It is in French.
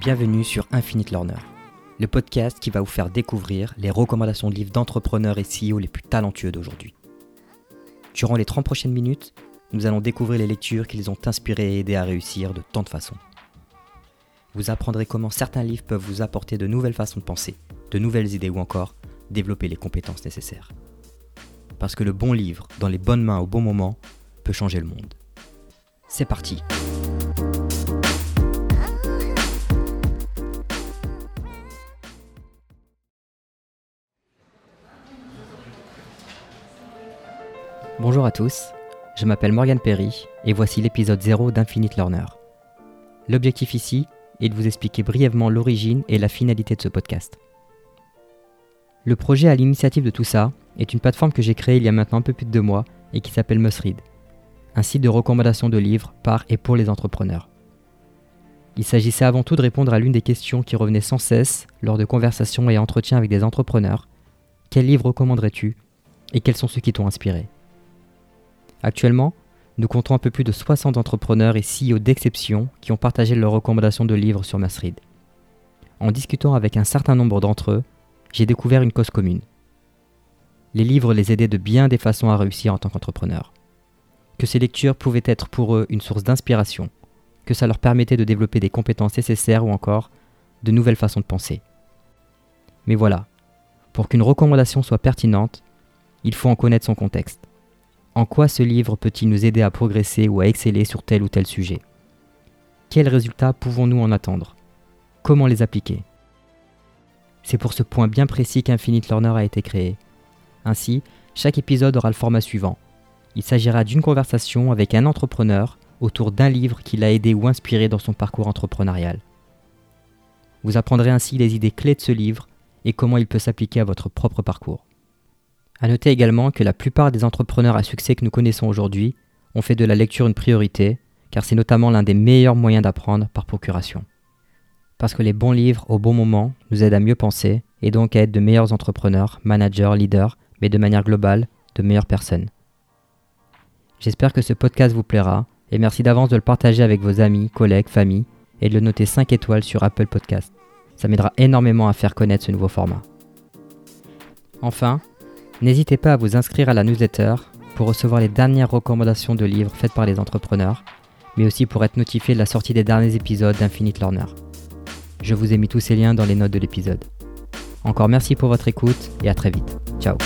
Bienvenue sur Infinite Learner, le podcast qui va vous faire découvrir les recommandations de livres d'entrepreneurs et CEO les plus talentueux d'aujourd'hui. Durant les 30 prochaines minutes, nous allons découvrir les lectures qui les ont inspirés et aidés à réussir de tant de façons. Vous apprendrez comment certains livres peuvent vous apporter de nouvelles façons de penser, de nouvelles idées ou encore développer les compétences nécessaires. Parce que le bon livre, dans les bonnes mains au bon moment, peut changer le monde. C'est parti Bonjour à tous, je m'appelle Morgan Perry et voici l'épisode 0 d'Infinite Learner. L'objectif ici est de vous expliquer brièvement l'origine et la finalité de ce podcast. Le projet à l'initiative de tout ça est une plateforme que j'ai créée il y a maintenant un peu plus de deux mois et qui s'appelle Read, un site de recommandation de livres par et pour les entrepreneurs. Il s'agissait avant tout de répondre à l'une des questions qui revenait sans cesse lors de conversations et entretiens avec des entrepreneurs. Quel livre recommanderais-tu et quels sont ceux qui t'ont inspiré? Actuellement, nous comptons un peu plus de 60 entrepreneurs et CEO d'exception qui ont partagé leurs recommandations de livres sur Masrid. En discutant avec un certain nombre d'entre eux, j'ai découvert une cause commune. Les livres les aidaient de bien des façons à réussir en tant qu'entrepreneur. Que ces lectures pouvaient être pour eux une source d'inspiration, que ça leur permettait de développer des compétences nécessaires ou encore de nouvelles façons de penser. Mais voilà, pour qu'une recommandation soit pertinente, il faut en connaître son contexte. En quoi ce livre peut-il nous aider à progresser ou à exceller sur tel ou tel sujet? Quels résultats pouvons-nous en attendre? Comment les appliquer? C'est pour ce point bien précis qu'Infinite Learner a été créé. Ainsi, chaque épisode aura le format suivant. Il s'agira d'une conversation avec un entrepreneur autour d'un livre qui l'a aidé ou inspiré dans son parcours entrepreneurial. Vous apprendrez ainsi les idées clés de ce livre et comment il peut s'appliquer à votre propre parcours. A noter également que la plupart des entrepreneurs à succès que nous connaissons aujourd'hui ont fait de la lecture une priorité, car c'est notamment l'un des meilleurs moyens d'apprendre par procuration. Parce que les bons livres au bon moment nous aident à mieux penser et donc à être de meilleurs entrepreneurs, managers, leaders, mais de manière globale, de meilleures personnes. J'espère que ce podcast vous plaira et merci d'avance de le partager avec vos amis, collègues, familles et de le noter 5 étoiles sur Apple Podcast. Ça m'aidera énormément à faire connaître ce nouveau format. Enfin, N'hésitez pas à vous inscrire à la newsletter pour recevoir les dernières recommandations de livres faites par les entrepreneurs, mais aussi pour être notifié de la sortie des derniers épisodes d'Infinite Learner. Je vous ai mis tous ces liens dans les notes de l'épisode. Encore merci pour votre écoute et à très vite. Ciao